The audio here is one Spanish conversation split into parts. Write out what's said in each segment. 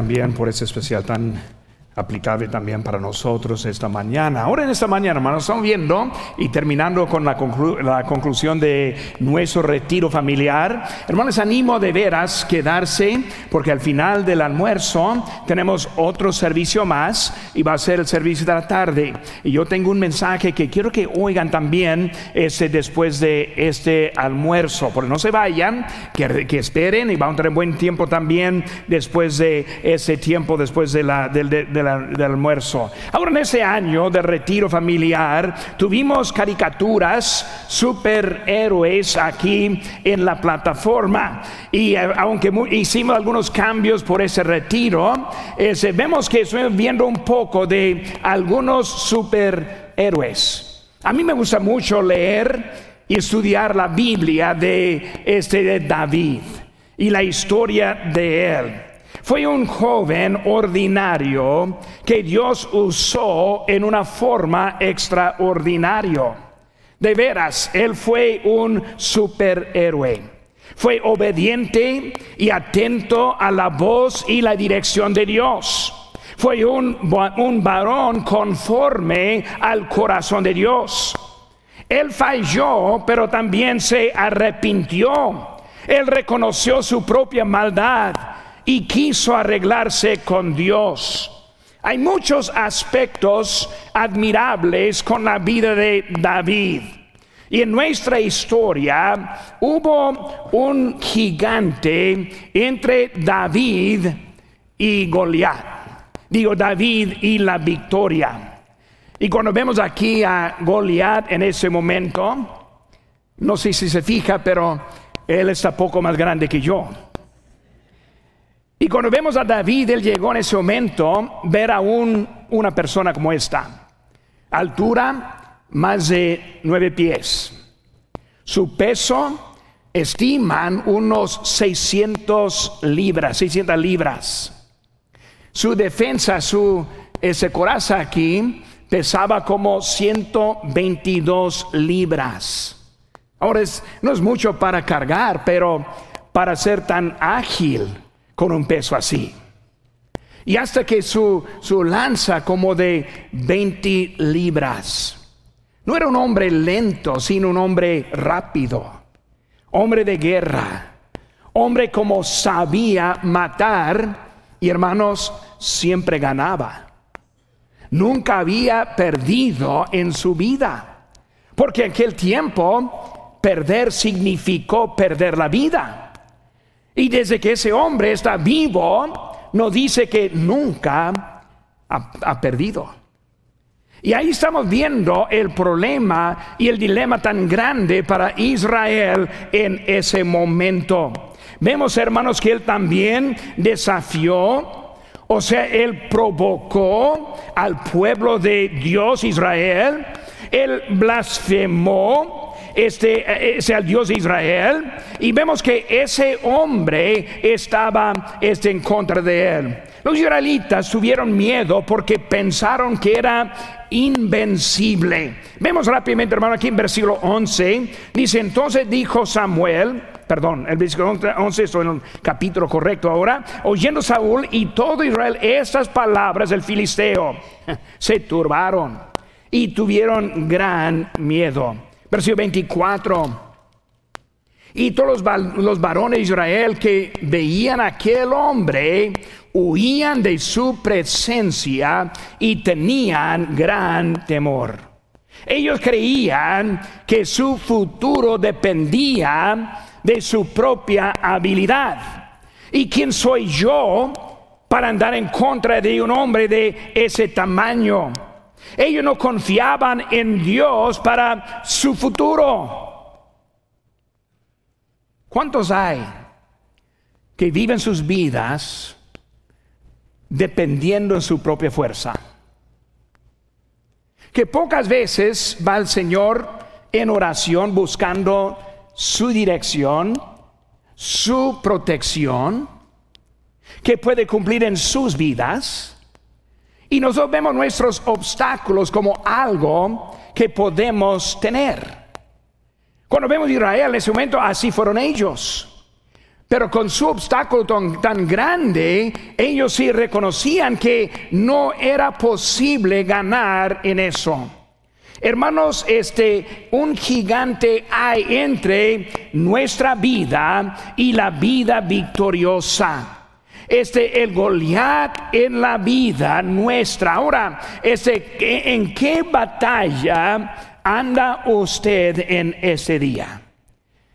también por ese especial tan aplicable también para nosotros esta mañana. Ahora en esta mañana, hermanos, estamos viendo y terminando con la, la, conclusión de nuestro retiro familiar. Hermanos, animo de veras quedarse porque al final del almuerzo tenemos otro servicio más y va a ser el servicio de la tarde. Y yo tengo un mensaje que quiero que oigan también este, después de este almuerzo, porque no se vayan, que, esperen y vamos a tener buen tiempo también después de ese tiempo, después de la, del almuerzo. Ahora en ese año de retiro familiar tuvimos caricaturas superhéroes aquí en la plataforma y eh, aunque hicimos algunos cambios por ese retiro, vemos que estoy viendo un poco de algunos superhéroes. A mí me gusta mucho leer y estudiar la Biblia de este de David y la historia de él. Fue un joven ordinario que Dios usó en una forma extraordinaria. De veras, él fue un superhéroe. Fue obediente y atento a la voz y la dirección de Dios. Fue un, un varón conforme al corazón de Dios. Él falló, pero también se arrepintió. Él reconoció su propia maldad y quiso arreglarse con Dios. Hay muchos aspectos admirables con la vida de David. Y en nuestra historia hubo un gigante entre David y Goliat. Digo David y la victoria. Y cuando vemos aquí a Goliat en ese momento, no sé si se fija, pero él está poco más grande que yo. Y cuando vemos a David, él llegó en ese momento ver a un, una persona como esta. Altura, más de nueve pies. Su peso, estiman unos 600 libras, 600 libras. Su defensa, su ese coraza aquí, pesaba como 122 libras. Ahora no es mucho para cargar, pero para ser tan ágil con un peso así. Y hasta que su, su lanza como de 20 libras. No era un hombre lento, sino un hombre rápido. Hombre de guerra. Hombre como sabía matar. Y hermanos, siempre ganaba. Nunca había perdido en su vida. Porque en aquel tiempo perder significó perder la vida. Y desde que ese hombre está vivo, nos dice que nunca ha, perdido. Y ahí estamos viendo el problema y el dilema tan grande para Israel en ese momento. Vemos, hermanos, que él también desafió, o sea, él provocó al pueblo de Dios Israel, él blasfemó, este, ese al Dios de Israel y vemos que ese hombre estaba este, en contra de él. Los israelitas tuvieron miedo porque pensaron que era invencible. Vemos rápidamente, hermano, aquí en versículo 11, dice, entonces dijo Samuel, perdón, el versículo 11 es en el capítulo correcto ahora, oyendo Saúl y todo Israel estas palabras del filisteo, se turbaron y tuvieron gran miedo. Versículo 24. Y todos los, varones de Israel que veían a aquel hombre huían de su presencia y tenían gran temor. Ellos creían que su futuro dependía de su propia habilidad. ¿Y quién soy yo para andar en contra de un hombre de ese tamaño? Ellos no confiaban en Dios para su futuro. ¿Cuántos hay que viven sus vidas dependiendo de su propia fuerza? Que pocas veces va el Señor en oración buscando su dirección, su protección, que puede cumplir en sus vidas y nosotros vemos nuestros obstáculos como algo que podemos tener. Cuando vemos Israel en ese momento, así fueron ellos. Pero con su obstáculo tan, grande, ellos sí reconocían que no era posible ganar en eso. Hermanos, este un gigante hay entre nuestra vida y la vida victoriosa. Este el Goliat en la vida nuestra. Ahora, este en qué batalla anda usted en ese día?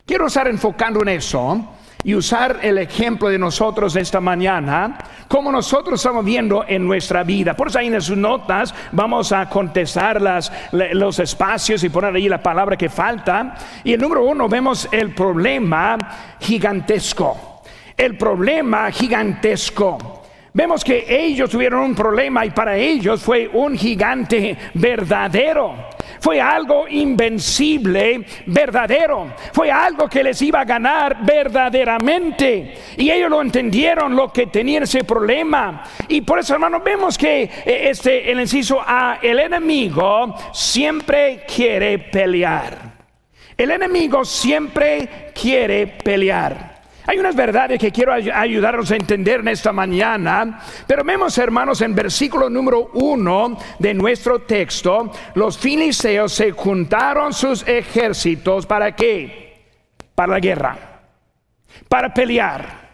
Quiero estar enfocando en eso y usar el ejemplo de nosotros esta mañana, como nosotros estamos viendo en nuestra vida. Por eso ahí en sus notas vamos a contestar las, los espacios y poner ahí la palabra que falta. Y el número uno vemos el problema gigantesco. El problema gigantesco. Vemos que ellos tuvieron un problema y para ellos fue un gigante verdadero fue algo invencible, verdadero. Fue algo que les iba a ganar verdaderamente. Y ellos lo entendieron, lo que tenían ese problema. Y por eso, hermanos, vemos que eh, este, el inciso A, el enemigo siempre quiere pelear. El enemigo siempre quiere pelear. Hay unas verdades que quiero ayudarnos a entender en esta mañana, pero vemos hermanos en versículo número uno de nuestro texto, los filisteos se juntaron sus ejércitos para qué? Para la guerra, para pelear.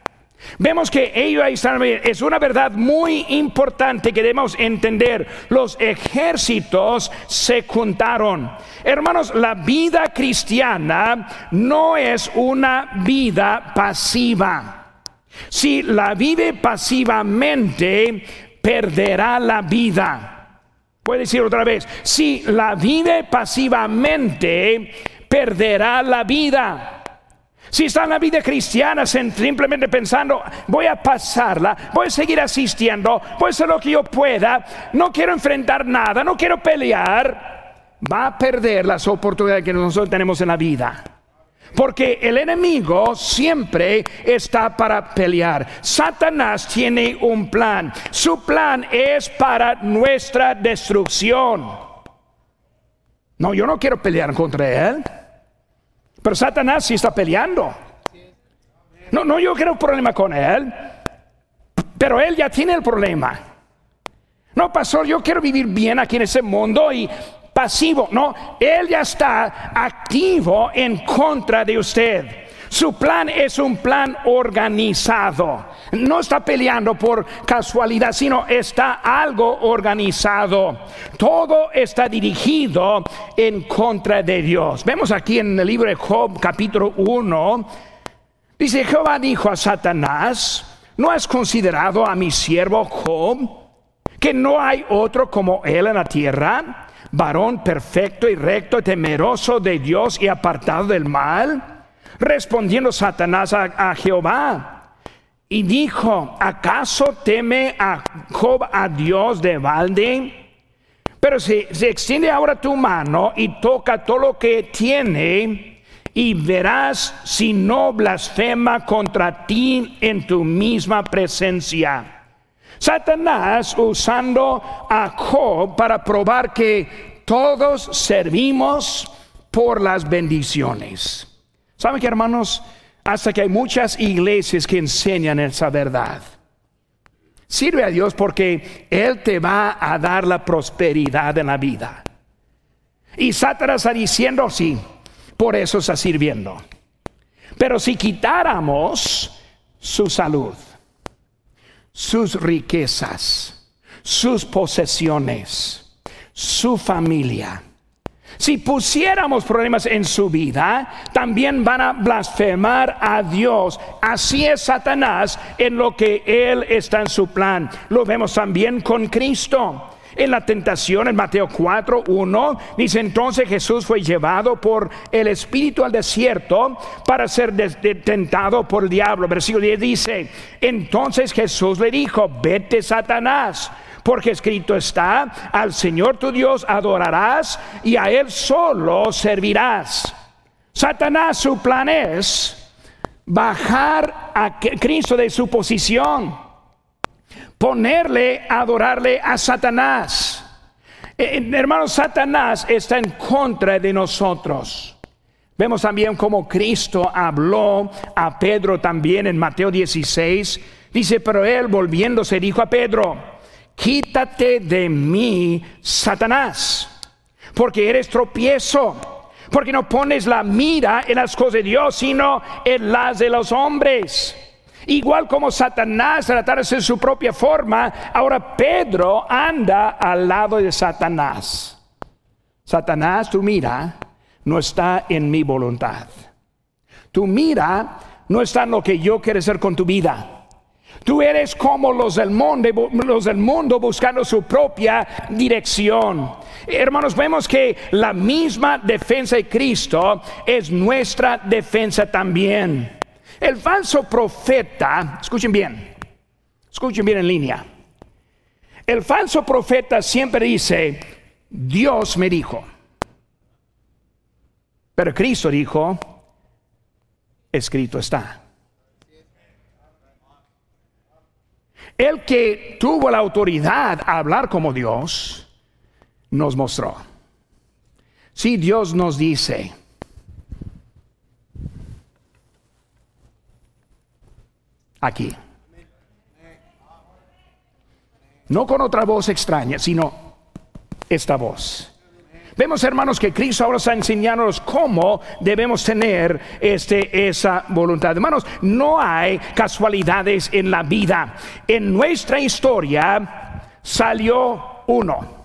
Vemos que ellos ahí es una verdad muy importante que debemos entender. Los ejércitos se juntaron. Hermanos, la vida cristiana no es una vida pasiva. Si la vive pasivamente, perderá la vida. Puede decir otra vez, si la vive pasivamente, perderá la vida. Si está en la vida cristiana simplemente pensando, voy a pasarla, voy a seguir asistiendo, voy a hacer lo que yo pueda, no quiero enfrentar nada, no quiero pelear, va a perder las oportunidades que nosotros tenemos en la vida. Porque el enemigo siempre está para pelear. Satanás tiene un plan. Su plan es para nuestra destrucción. No, yo no quiero pelear contra él. Pero Satanás sí está peleando. No, no, yo quiero un problema con él. Pero él ya tiene el problema. No, pastor, yo quiero vivir bien aquí en ese mundo y pasivo. No, él ya está activo en contra de usted. Su plan es un plan organizado. No está peleando por casualidad, sino está algo organizado. Todo está dirigido en contra de Dios. Vemos aquí en el libro de Job capítulo 1. Dice, Jehová dijo a Satanás, ¿no has considerado a mi siervo Job? Que no hay otro como él en la tierra, varón perfecto y recto, temeroso de Dios y apartado del mal. Respondiendo Satanás a, Jehová y dijo, ¿acaso teme a Job a Dios de balde? Pero si se extiende ahora tu mano y toca todo lo que tiene, y verás si no blasfema contra ti en tu misma presencia. Satanás usando a Job para probar que todos servimos por las bendiciones. ¿Saben que hermanos? Hasta que hay muchas iglesias que enseñan esa verdad. Sirve a Dios porque Él te va a dar la prosperidad en la vida. Y Satanás está diciendo, sí, por eso está sirviendo. Pero si quitáramos su salud, sus riquezas, sus posesiones, su familia, si pusiéramos problemas en su vida, también van a blasfemar a Dios. Así es Satanás en lo que Él está en su plan. Lo vemos también con Cristo. En la tentación, en Mateo 4, 1, dice entonces Jesús fue llevado por el Espíritu al desierto para ser tentado por el diablo. Versículo 10 dice, entonces Jesús le dijo, vete Satanás porque escrito está, al Señor tu Dios adorarás y a Él solo servirás. Satanás su plan es bajar a Cristo de su posición, ponerle, adorarle a Satanás. Eh, eh, hermano, Satanás está en contra de nosotros. Vemos también cómo Cristo habló a Pedro también en Mateo 16. Dice, pero él volviéndose dijo a Pedro, quítate de mí, Satanás, porque eres tropiezo, porque no pones la mira en las cosas de Dios, sino en las de los hombres. Igual como Satanás tratara de su propia forma, ahora Pedro anda al lado de Satanás. Satanás, tu mira no está en mi voluntad. Tu mira no está en lo que yo quiero hacer con tu vida. Tú eres como los del mundo, los del mundo buscando su propia dirección. Hermanos, vemos que la misma defensa de Cristo es nuestra defensa también. El falso profeta, escuchen bien, escuchen bien en línea. El falso profeta siempre dice, Dios me dijo. Pero Cristo dijo, escrito está. El que tuvo la autoridad a hablar como Dios, nos mostró. Si Dios nos dice, aquí. No con otra voz extraña, sino esta voz. Vemos, hermanos, que Cristo ahora está enseñándonos cómo debemos tener este, esa voluntad. Hermanos, no hay casualidades en la vida. En nuestra historia salió uno.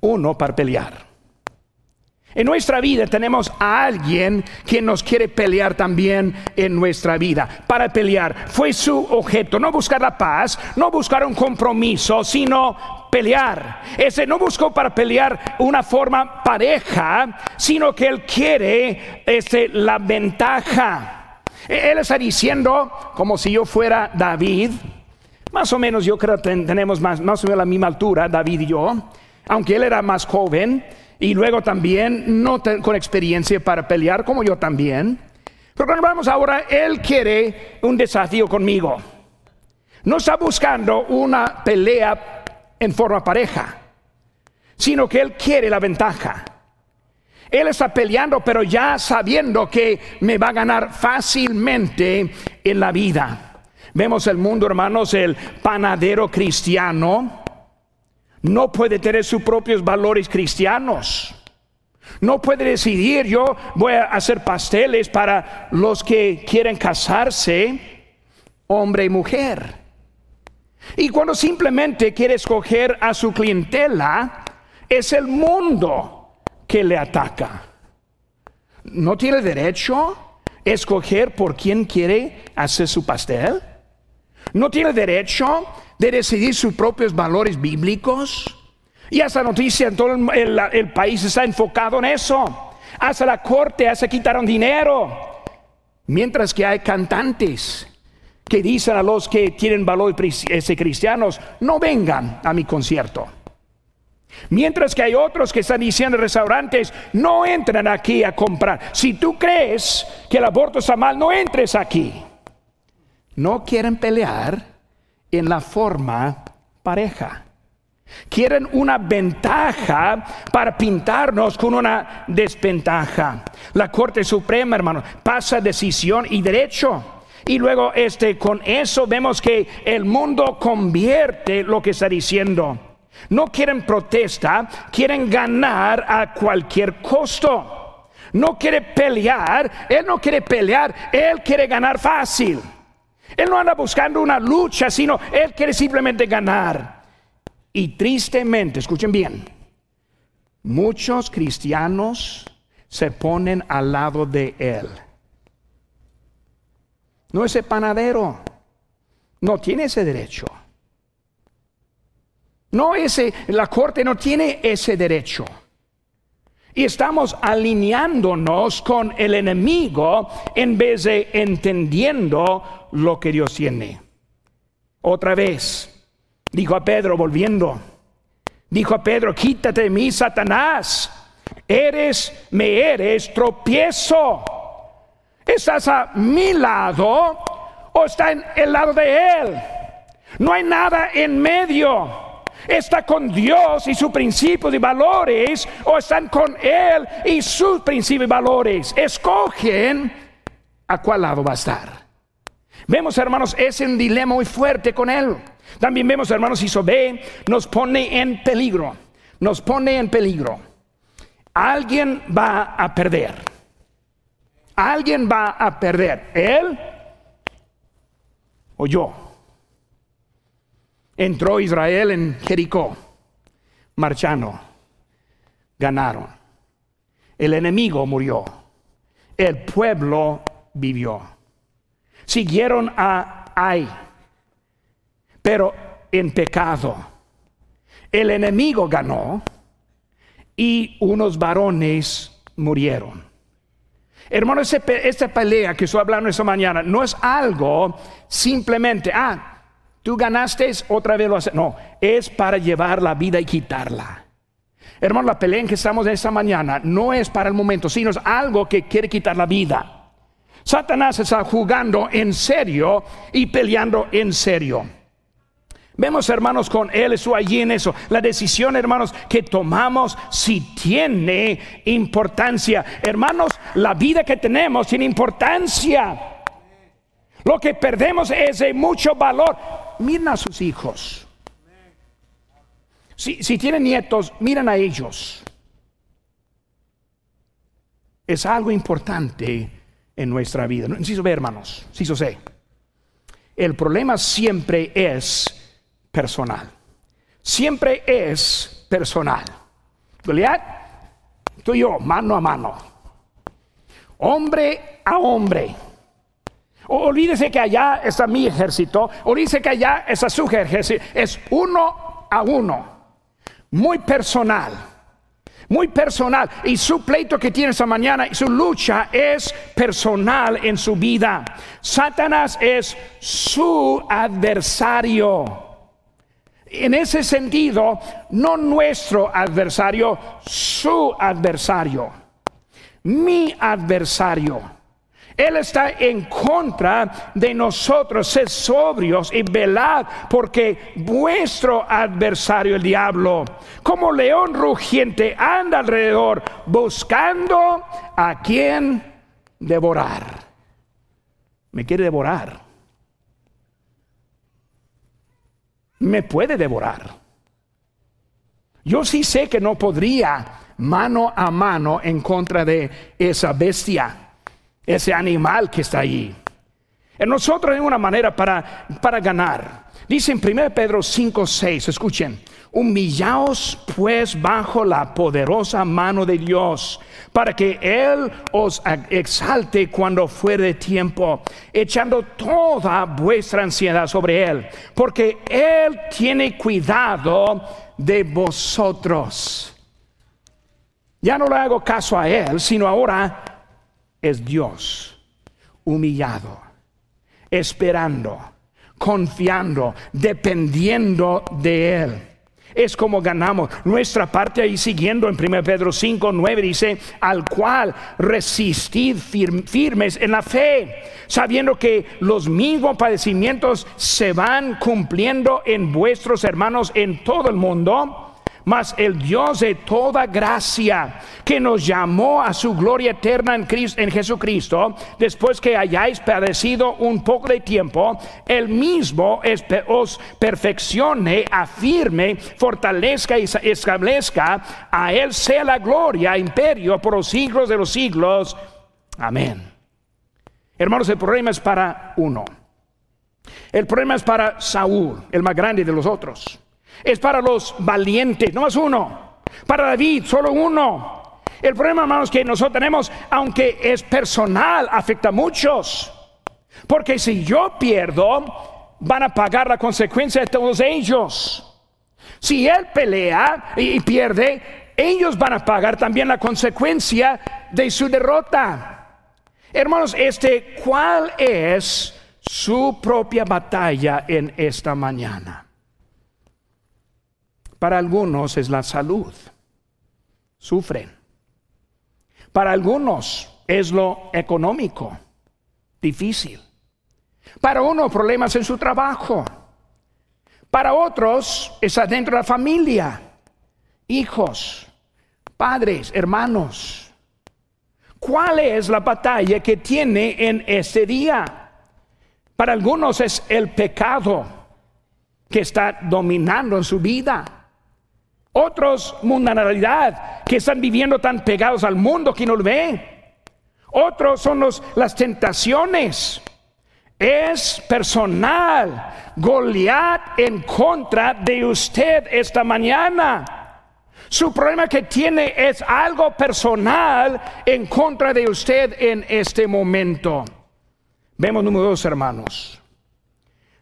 Uno para pelear. En nuestra vida tenemos a alguien que nos quiere pelear también en nuestra vida. Para pelear fue su objeto, no buscar la paz, no buscar un compromiso, sino pelear. Ese no buscó para pelear una forma pareja, sino que él quiere este, la ventaja. E-, él está diciendo, como si yo fuera David, más o menos yo creo que tenemos más, más o menos la misma altura, David y yo, aunque él era más joven y luego también no con experiencia para pelear, como yo también. Pero cuando vamos ahora, Él quiere un desafío conmigo. No está buscando una pelea en forma pareja, sino que Él quiere la ventaja. Él está peleando, pero ya sabiendo que me va a ganar fácilmente en la vida. Vemos el mundo, hermanos, el panadero cristiano no puede tener sus propios valores cristianos. No puede decidir, yo voy a hacer pasteles para los que quieren casarse, hombre y mujer. Y cuando simplemente quiere escoger a su clientela, es el mundo que le ataca. No tiene derecho a escoger por quién quiere hacer su pastel. No tiene derecho de decidir sus propios valores bíblicos. Y esa noticia en todo el, país está enfocado en eso. Hasta la corte, hasta quitaron dinero. Mientras que hay cantantes que dicen a los que tienen valores cristianos, no vengan a mi concierto. Mientras que hay otros que están diciendo en restaurantes, no entran aquí a comprar. Si tú crees que el aborto está mal, no entres aquí. No quieren pelear en la forma pareja. Quieren una ventaja para pintarnos con una desventaja. La Corte Suprema, hermano, pasa decisión y derecho. Y luego este con eso vemos que el mundo convierte lo que está diciendo. No quieren protesta, quieren ganar a cualquier costo. No quiere pelear, él no quiere pelear, él quiere ganar fácil. Él no anda buscando una lucha, sino Él quiere simplemente ganar. Y tristemente, escuchen bien, muchos cristianos se ponen al lado de Él. No ese panadero, no tiene ese derecho. No ese, la corte no tiene ese derecho. Y estamos alineándonos con el enemigo en vez de entendiendo lo que Dios tiene. Otra vez, dijo a Pedro volviendo, dijo a Pedro, quítate de mí, Satanás, eres, me eres tropiezo. ¿Estás a mi lado o está en el lado de él? No hay nada en medio. Está con Dios y sus principios y valores o están con Él y sus principios y valores. Escogen a cuál lado va a estar. Vemos, hermanos, es un dilema muy fuerte con Él. También vemos, hermanos, Isobé nos pone en peligro. Nos pone en peligro. Alguien va a perder. Alguien va a perder. Él o yo. Entró Israel en Jericó, marchando, ganaron. El enemigo murió, el pueblo vivió. Siguieron a Ai, pero en pecado. El enemigo ganó y unos varones murieron. Hermano, esta pelea que estoy hablando esta mañana no es algo simplemente, ah, Tú ganaste, otra vez lo haces. No, es para llevar la vida y quitarla. Hermano, la pelea en que estamos esta mañana no es para el momento, sino es algo que quiere quitar la vida. Satanás está jugando en serio y peleando en serio. Vemos, hermanos, con él, eso allí en eso. La decisión, hermanos, que tomamos si tiene importancia. Hermanos, la vida que tenemos tiene importancia. Lo que perdemos es de mucho valor. Miren a sus hijos. Si, tienen nietos, miren a ellos. Es algo importante en nuestra vida. Necesito ver, hermanos. Yo sé. El problema siempre es personal. Siempre es personal. Goliat, tú y yo, mano a mano. Hombre a hombre. Olvídese que allá está mi ejército, olvídese que allá está su ejército. Es uno a uno, muy personal, muy personal. Y su pleito que tiene esta mañana, su lucha es personal en su vida. Satanás es su adversario. En ese sentido, no nuestro adversario, su adversario, mi adversario. Él está en contra de nosotros. Sed sobrios y velad, porque vuestro adversario, el diablo, como león rugiente, anda alrededor buscando a quien devorar. Me quiere devorar. Me puede devorar. Yo sí sé que no podría mano a mano en contra de esa bestia ese animal que está ahí. En nosotros hay una manera para, para ganar. Dice en 1 Pedro 5, 6, escuchen, humillaos pues bajo la poderosa mano de Dios, para que Él os exalte cuando fuere tiempo, echando toda vuestra ansiedad sobre Él, porque Él tiene cuidado de vosotros. Ya no le hago caso a Él, sino ahora es Dios humillado, esperando, confiando, dependiendo de Él. Es como ganamos nuestra parte ahí siguiendo en 1 Pedro 5, 9 dice, al cual resistid firmes en la fe, sabiendo que los mismos padecimientos se van cumpliendo en vuestros hermanos en todo el mundo mas el Dios de toda gracia, que nos llamó a su gloria eterna en, Cristo, en Jesucristo, después que hayáis padecido un poco de tiempo, el mismo os perfeccione, afirme, fortalezca y establezca, a Él sea la gloria, imperio por los siglos de los siglos. Amén. Hermanos, el problema es para uno. El problema es para Saúl, el más grande de los otros es para los valientes, no más uno. Para David, solo uno. El problema, hermanos, que nosotros tenemos, aunque es personal, afecta a muchos. Porque si yo pierdo, van a pagar la consecuencia de todos ellos. Si él pelea y pierde, ellos van a pagar también la consecuencia de su derrota. Hermanos, este, ¿cuál es su propia batalla en esta mañana? Para algunos es la salud. Sufren. Para algunos es lo económico. Difícil. Para uno problemas en su trabajo. Para otros es adentro de la familia, hijos, padres, hermanos. ¿Cuál es la batalla que tiene en este día? Para algunos es el pecado que está dominando en su vida. Otros mundanalidad que están viviendo tan pegados al mundo que no lo ve. Otros son los, las tentaciones. Es personal. Goliat en contra de usted esta mañana. Su problema que tiene es algo personal en contra de usted en este momento. Vemos número dos, hermanos.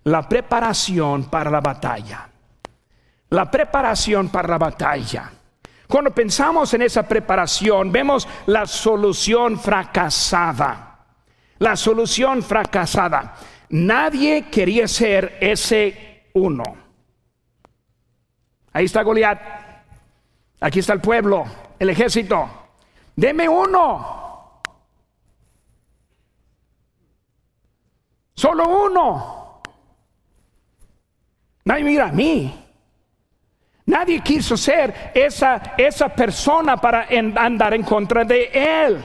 La preparación para la batalla. La preparación para la batalla. Cuando pensamos en esa preparación, vemos la solución fracasada. La solución fracasada. Nadie quería ser ese uno. Ahí está Goliat. Aquí está el pueblo, el ejército. Deme uno. Solo uno. Nadie mira a mí. Nadie quiso ser esa, esa persona para andar en contra de Él.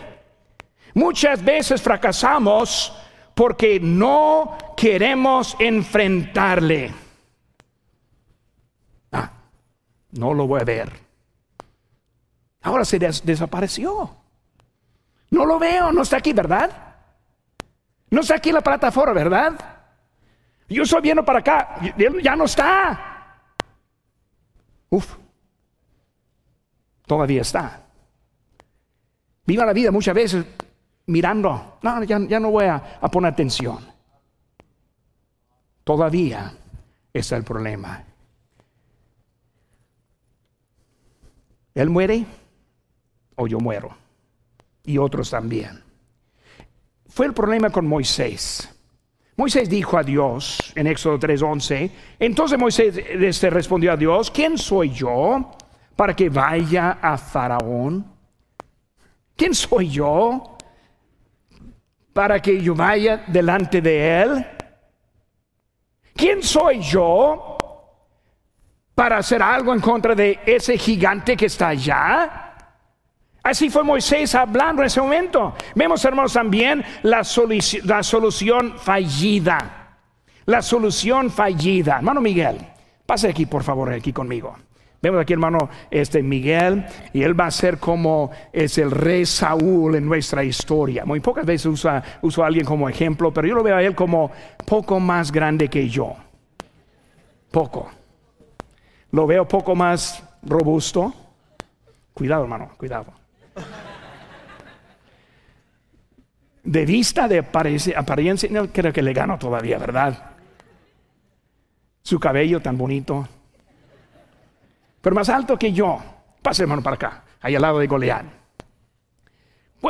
Muchas veces fracasamos porque no queremos enfrentarle. Ah, no lo voy a ver. Ahora se desapareció. No lo veo, no está aquí, ¿verdad? No está aquí la plataforma, ¿verdad? Yo estoy viendo para acá, ya no está. Uf, todavía está. Viva la vida muchas veces mirando, no, ya, no voy a, a poner atención. Todavía está el problema. Él muere o yo muero. Y otros también fue el problema con Moisés. Moisés dijo a Dios en Éxodo 3:11, entonces Moisés este, respondió a Dios, ¿quién soy yo para que vaya a Faraón? ¿Quién soy yo para que yo vaya delante de él? ¿Quién soy yo para hacer algo en contra de ese gigante que está allá? Así fue Moisés hablando en ese momento. Vemos, hermanos, también la, la solución fallida. La solución fallida. Hermano Miguel, pase aquí, por favor, aquí conmigo. Vemos aquí, hermano, este Miguel, y él va a ser como es el rey Saúl en nuestra historia. Muy pocas veces usa, uso a alguien como ejemplo, pero yo lo veo a él como poco más grande que yo. Poco. Lo veo poco más robusto. Cuidado, hermano, cuidado. De vista, de apariencia, no creo que le gano todavía, ¿verdad? Su cabello tan bonito. Pero más alto que yo. Pase, hermano, para acá, ahí al lado de Goliat.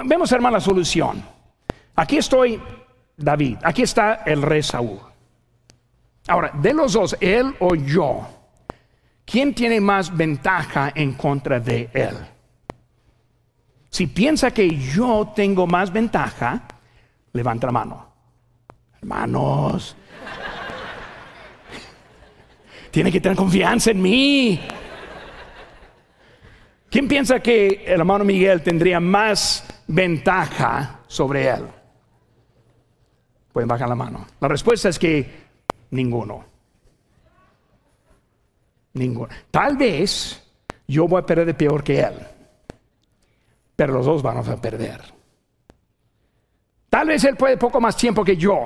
vemos, hermano, la solución. Aquí estoy, David. Aquí está el rey Saúl. Ahora, de los dos, él o yo, ¿quién tiene más ventaja en contra de él? Si piensa que yo tengo más ventaja, levanta la mano. Hermanos, tiene que tener confianza en mí. ¿Quién piensa que el hermano Miguel tendría más ventaja sobre él? Pueden bajar la mano. La respuesta es que ninguno. Ninguno. Tal vez yo voy a perder de peor que él pero los dos vamos a perder. Tal vez él puede poco más tiempo que yo,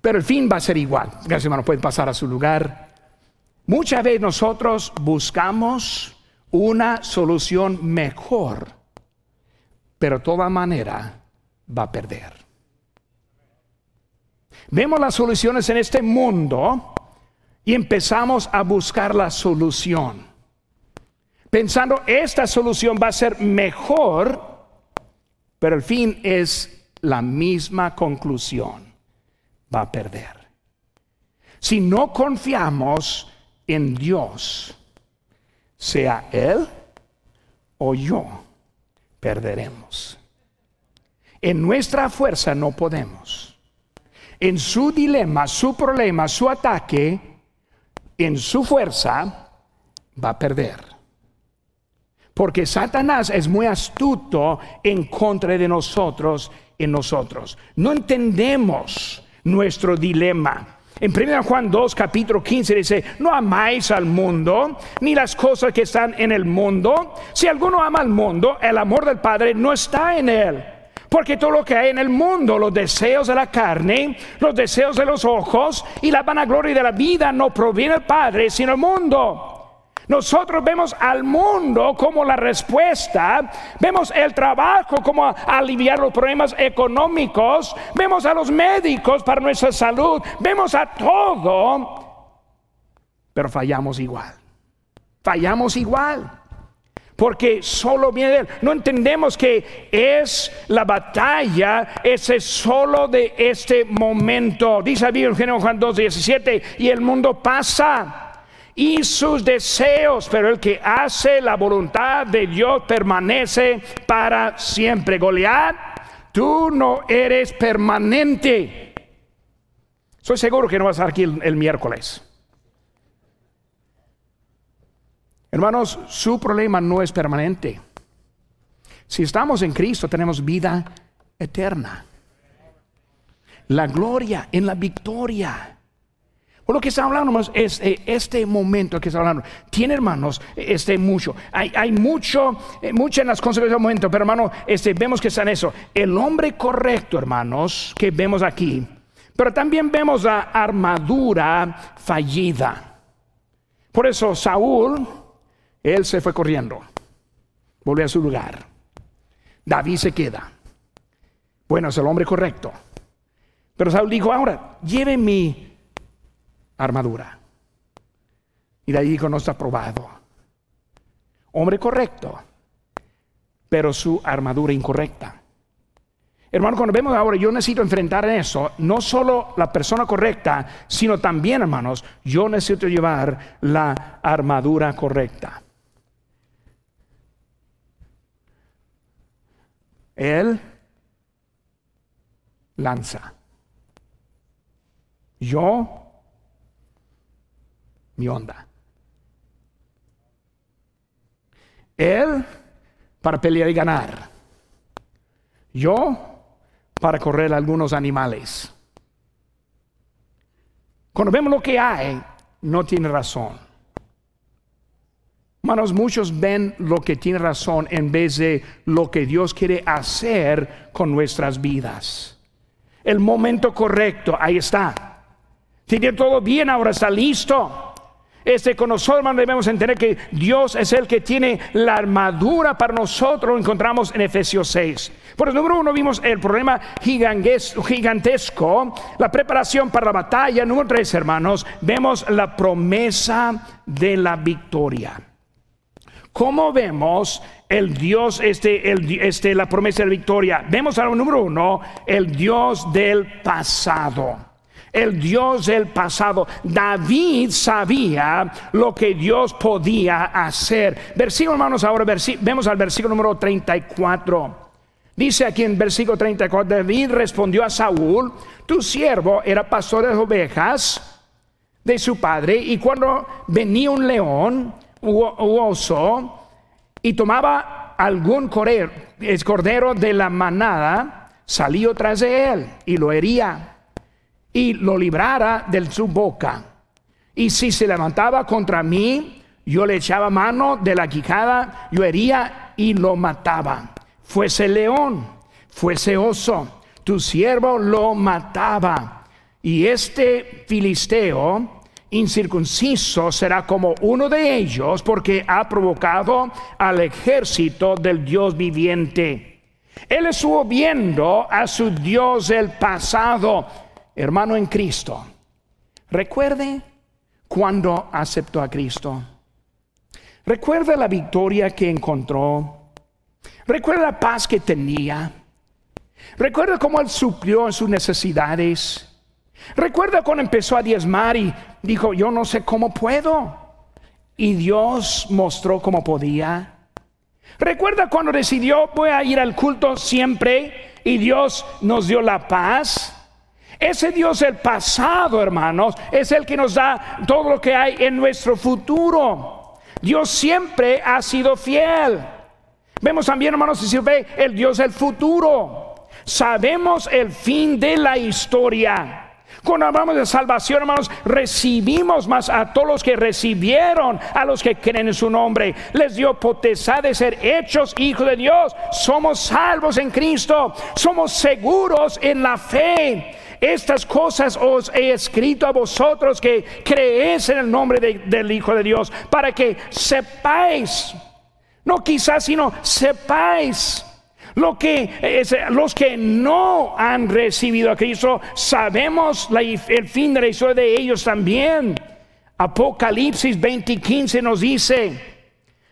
pero el fin va a ser igual. Gracias, hermano, pueden pasar a su lugar. Muchas veces nosotros buscamos una solución mejor, pero de toda manera va a perder. Vemos las soluciones en este mundo y empezamos a buscar la solución pensando esta solución va a ser mejor, pero el fin es la misma conclusión, va a perder. Si no confiamos en Dios, sea Él o yo, perderemos. En nuestra fuerza no podemos. En su dilema, su problema, su ataque, en su fuerza, va a perder. Porque Satanás es muy astuto en contra de nosotros, en nosotros. No entendemos nuestro dilema. En 1 Juan 2, capítulo 15 dice, no amáis al mundo, ni las cosas que están en el mundo. Si alguno ama al mundo, el amor del Padre no está en él. Porque todo lo que hay en el mundo, los deseos de la carne, los deseos de los ojos y la vanagloria de la vida no proviene del Padre, sino del mundo. Nosotros vemos al mundo como la respuesta, vemos el trabajo como aliviar los problemas económicos, vemos a los médicos para nuestra salud, vemos a todo, pero fallamos igual. Fallamos igual. Porque solo viene de Él. No entendemos que es la batalla, ese solo de este momento. Dice el Género Juan 2, 17, y el mundo pasa y sus deseos, pero el que hace la voluntad de Dios permanece para siempre. Goliat, tú no eres permanente. Soy seguro que no vas a estar aquí el, miércoles. Hermanos, su problema no es permanente. Si estamos en Cristo, tenemos vida eterna. La gloria en la victoria. O lo que está hablando es eh, este momento que está hablando. Tiene hermanos, este mucho. Hay, mucho, eh, en las consecuencias del momento, pero hermano, este, vemos que está en eso. El hombre correcto, hermanos, que vemos aquí. Pero también vemos la armadura fallida. Por eso Saúl, él se fue corriendo. Volvió a su lugar. David se queda. Bueno, es el hombre correcto. Pero Saúl dijo, ahora, lleve mi armadura. Y de ahí dijo, no está probado. Hombre correcto, pero su armadura incorrecta. Hermano, cuando vemos ahora, yo necesito enfrentar eso, no solo la persona correcta, sino también, hermanos, yo necesito llevar la armadura correcta. Él lanza. Yo mi onda. Él para pelear y ganar. Yo para correr algunos animales. Cuando vemos lo que hay, no tiene razón. Hermanos, muchos ven lo que tiene razón en vez de lo que Dios quiere hacer con nuestras vidas. El momento correcto, ahí está. Tiene todo bien, ahora está listo. Este, con nosotros, hermanos, debemos entender que Dios es el que tiene la armadura para nosotros, lo encontramos en Efesios 6. Por el número uno vimos el problema gigantesco, la preparación para la batalla. Número tres, hermanos, vemos la promesa de la victoria. ¿Cómo vemos el Dios, este, el, este, la promesa de la victoria? Vemos al número uno, el Dios del pasado el Dios del pasado. David sabía lo que Dios podía hacer. Versículo, hermanos, ahora vemos al versículo número 34. Dice aquí en versículo 34, David respondió a Saúl, tu siervo era pastor de ovejas de su padre, y cuando venía un león u, oso y tomaba algún cordero de la manada, salió tras de él y lo hería y lo librara de su boca. Y si se levantaba contra mí, yo le echaba mano de la quijada, yo hería y lo mataba. Fuese león, fuese oso, tu siervo lo mataba. Y este filisteo incircunciso será como uno de ellos porque ha provocado al ejército del Dios viviente. Él estuvo viendo a su Dios del pasado hermano en Cristo, recuerde cuando aceptó a Cristo. Recuerda la victoria que encontró. Recuerda la paz que tenía. Recuerda cómo Él suplió sus necesidades. Recuerda cuando empezó a diezmar y dijo, yo no sé cómo puedo. Y Dios mostró cómo podía. Recuerda cuando decidió, voy a ir al culto siempre y Dios nos dio la paz. Ese Dios del pasado, hermanos, es el que nos da todo lo que hay en nuestro futuro. Dios siempre ha sido fiel. Vemos también, hermanos, si ve el Dios del futuro. Sabemos el fin de la historia. Cuando hablamos de salvación, hermanos, recibimos más a todos los que recibieron, a los que creen en su nombre. Les dio potestad de ser hechos hijos de Dios. Somos salvos en Cristo. Somos seguros en la fe. Estas cosas os he escrito a vosotros que creéis en el nombre del Hijo de Dios, para que sepáis, no quizás, sino sepáis lo que los que no han recibido a Cristo, sabemos el fin de la historia de ellos también. Apocalipsis 20:15 nos dice,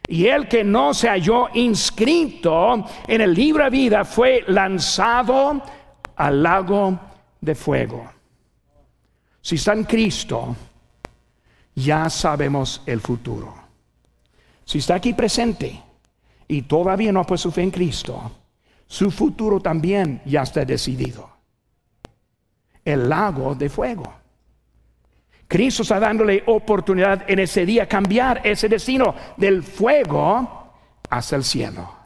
y el que no se halló inscrito en el libro de vida fue lanzado al lago de fuego. Si está en Cristo, ya sabemos el futuro. Si está aquí presente y todavía no ha puesto fe en Cristo, su futuro también ya está decidido. El lago de fuego. Cristo está dándole oportunidad en ese día cambiar ese destino del fuego hacia el cielo.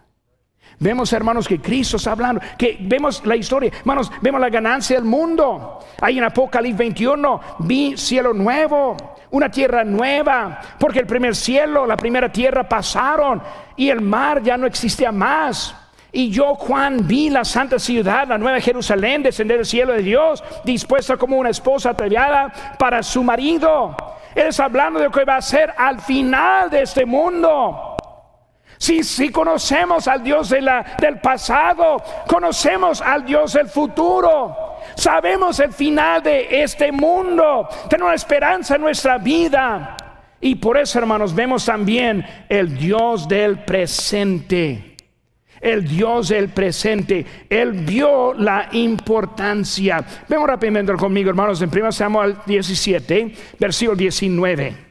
Vemos, hermanos, que Cristo está hablando, que vemos la historia, hermanos, vemos la ganancia del mundo. Ahí en Apocalipsis 21 vi cielo nuevo, una tierra nueva, porque el primer cielo, la primera tierra pasaron y el mar ya no existía más. Y yo, Juan, vi la santa ciudad, la nueva Jerusalén, descender del cielo de Dios, dispuesta como una esposa atreviada para su marido. Él está hablando de lo que va a ser al final de este mundo. Si, si conocemos al Dios del pasado, conocemos al Dios del futuro. Sabemos el final de este mundo. Tenemos esperanza en nuestra vida. Y por eso, hermanos, vemos también el Dios del presente. El Dios del presente. Él vio la importancia. Vemos rápidamente conmigo, hermanos, en 1 Samuel 17, versículo 19.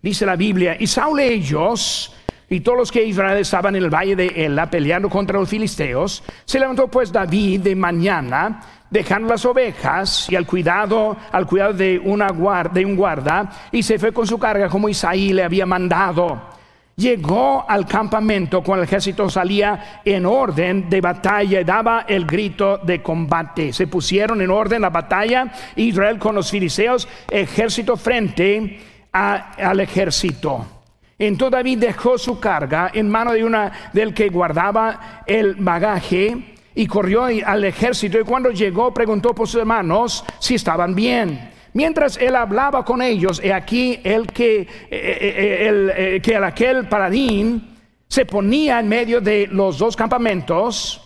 Dice la Biblia, y Saúl ellos y todos los que Israel estaban en el valle de Ela peleando contra los filisteos, se levantó pues David de mañana, dejando las ovejas y al cuidado, al cuidado de, una guarda, de un guarda, y se fue con su carga como Isaí le había mandado. Llegó al campamento cuando el ejército salía en orden de batalla y daba el grito de combate. Se pusieron en orden la batalla, Israel con los filisteos, ejército frente al ejército. Entonces David dejó su carga en mano de una del que guardaba el bagaje y corrió al ejército y cuando llegó preguntó por sus hermanos si estaban bien. Mientras él hablaba con ellos, he aquí el que, eh, eh, eh, el, que aquel paradín se ponía en medio de los dos campamentos.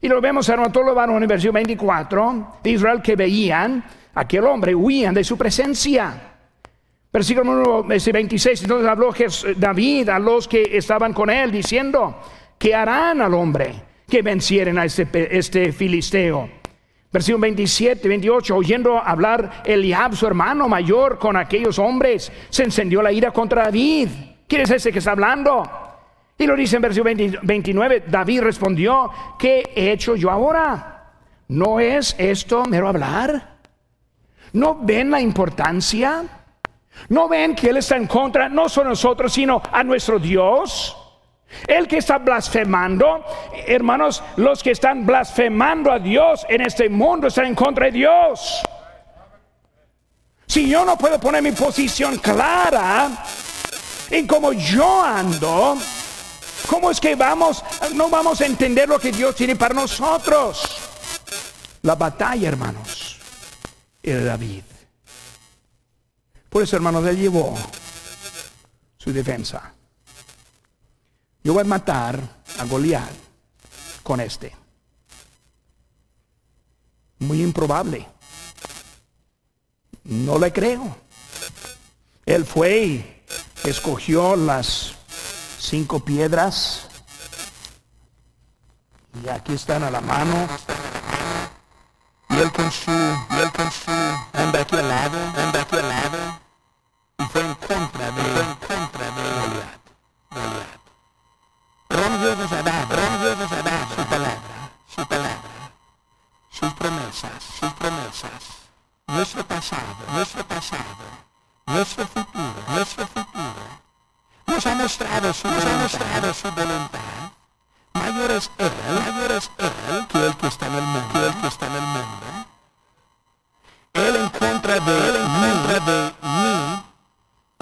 Y lo vemos en todos los varones, versículo 24, de Israel que veían, aquel hombre huían de su presencia. Versículo 26, entonces habló David a los que estaban con él diciendo, ¿qué harán al hombre que vencieren a este, este filisteo? Versículo 27, 28, oyendo hablar Eliab, su hermano mayor, con aquellos hombres, se encendió la ira contra David. ¿Quién es ese que está hablando? Y lo dice en versículo 29, David respondió, ¿qué he hecho yo ahora? ¿No es esto mero hablar? ¿No ven la importancia? ¿No ven que Él está en contra, no solo nosotros, sino a nuestro Dios? El que está blasfemando, hermanos, los que están blasfemando a Dios en este mundo están en contra de Dios. Si yo no puedo poner mi posición clara en cómo yo ando, ¿cómo es que vamos, no vamos a entender lo que Dios tiene para nosotros? La batalla, hermanos, era David. Por eso, hermanos, él llevó su defensa. Yo voy a matar a Goliat con este. Muy improbable. No le creo. Él fue y escogió las cinco piedras. Y aquí están a la mano. Y él con su, y él con su, anda aquí al lado, anda aquí al lado y fue en contra de, fue en contra de Goliat. Goliat. Rompió a dar, rompió a dar su palabra, su palabra, sus promesas. nuestro pasado, nuestro futuro, nuestro futuro, nos ha mostrado su, nos ha mostrado su voluntad. Mayor es Él, mayor es Él que el que está en el mundo, que el que está en el mundo. Él en contra de, él en contra de mí,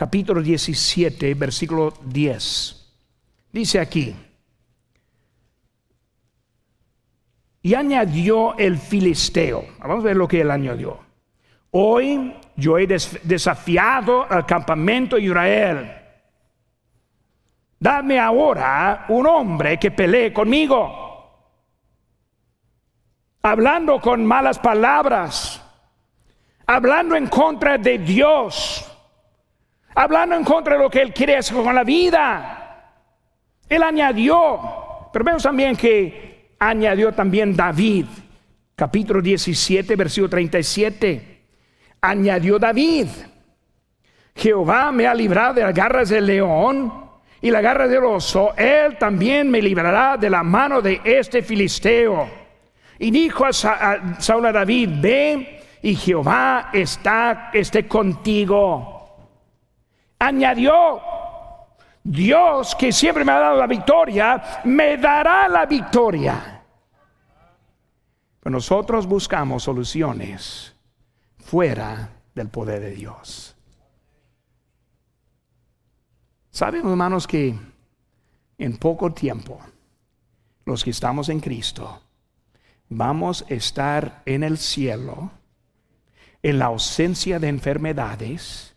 Capítulo 17, versículo 10. Dice aquí. Y añadió el filisteo. Vamos a ver lo que él añadió. Hoy yo he des desafiado al campamento de Israel. Dame ahora un hombre que pelee conmigo. Hablando con malas palabras. Hablando en contra de Dios. Hablando en contra de lo que Él quiere hacer con la vida. Él añadió. Pero vemos también que añadió también David. Capítulo 17, versículo 37. Añadió David. Jehová me ha librado de las garras del león y la garra del oso, él también me librará de la mano de este filisteo. Y dijo a, a Saúl a David, ve y Jehová está, esté contigo. Añadió, Dios que siempre me ha dado la victoria, me dará la victoria. Pero nosotros buscamos soluciones fuera del poder de Dios. Saben, hermanos, que en poco tiempo, los que estamos en Cristo, vamos a estar en el cielo, en la ausencia de enfermedades,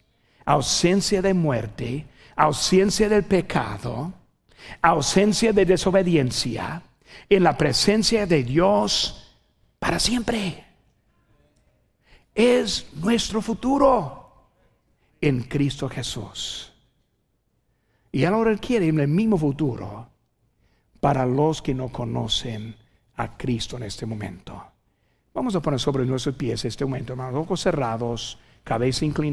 ausencia de muerte, ausencia del pecado, ausencia de desobediencia, en la presencia de Dios para siempre. Es nuestro futuro en Cristo Jesús. Y ahora quiere el mismo futuro para los que no conocen a Cristo en este momento. Vamos a poner sobre nuestros pies este momento, hermanos, ojos cerrados, cabeza inclinada.